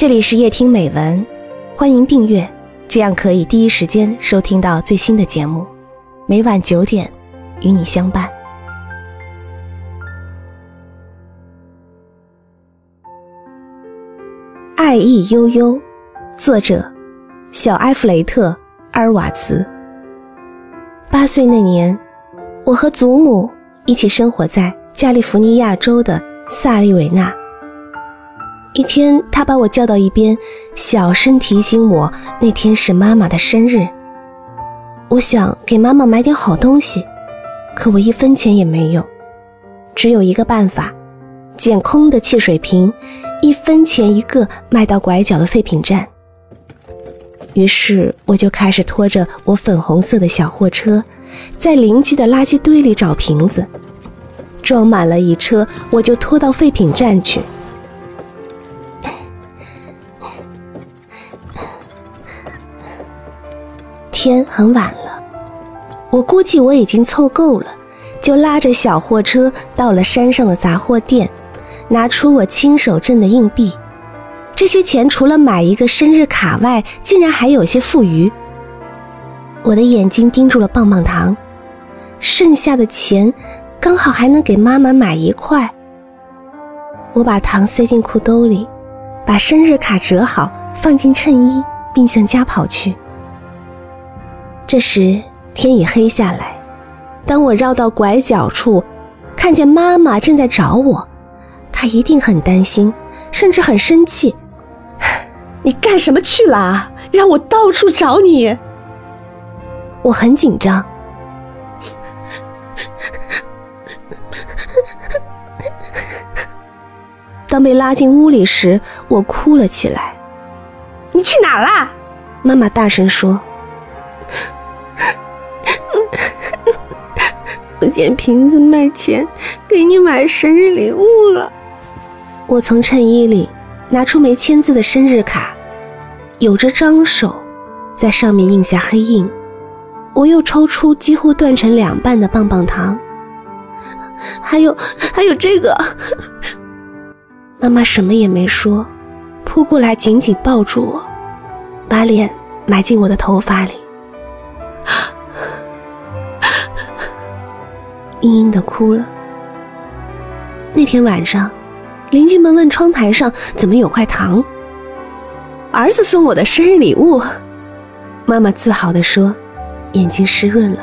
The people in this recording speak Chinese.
这里是夜听美文，欢迎订阅，这样可以第一时间收听到最新的节目。每晚九点，与你相伴。爱意悠悠，作者小埃弗雷特·阿尔瓦茨。八岁那年，我和祖母一起生活在加利福尼亚州的萨利维纳。一天，他把我叫到一边，小声提醒我那天是妈妈的生日。我想给妈妈买点好东西，可我一分钱也没有，只有一个办法：捡空的汽水瓶，一分钱一个，卖到拐角的废品站。于是，我就开始拖着我粉红色的小货车，在邻居的垃圾堆里找瓶子，装满了一车，我就拖到废品站去。天很晚了，我估计我已经凑够了，就拉着小货车到了山上的杂货店，拿出我亲手挣的硬币。这些钱除了买一个生日卡外，竟然还有些富余。我的眼睛盯住了棒棒糖，剩下的钱刚好还能给妈妈买一块。我把糖塞进裤兜里，把生日卡折好放进衬衣，并向家跑去。这时天已黑下来，当我绕到拐角处，看见妈妈正在找我，她一定很担心，甚至很生气。你干什么去了？让我到处找你。我很紧张。当被拉进屋里时，我哭了起来。你去哪了？妈妈大声说。捡瓶子卖钱，给你买生日礼物了。我从衬衣里拿出没签字的生日卡，有着张手，在上面印下黑印。我又抽出几乎断成两半的棒棒糖，还有还有这个。妈妈什么也没说，扑过来紧紧抱住我，把脸埋进我的头发里。嘤嘤的哭了。那天晚上，邻居们问窗台上怎么有块糖。儿子送我的生日礼物，妈妈自豪地说，眼睛湿润了。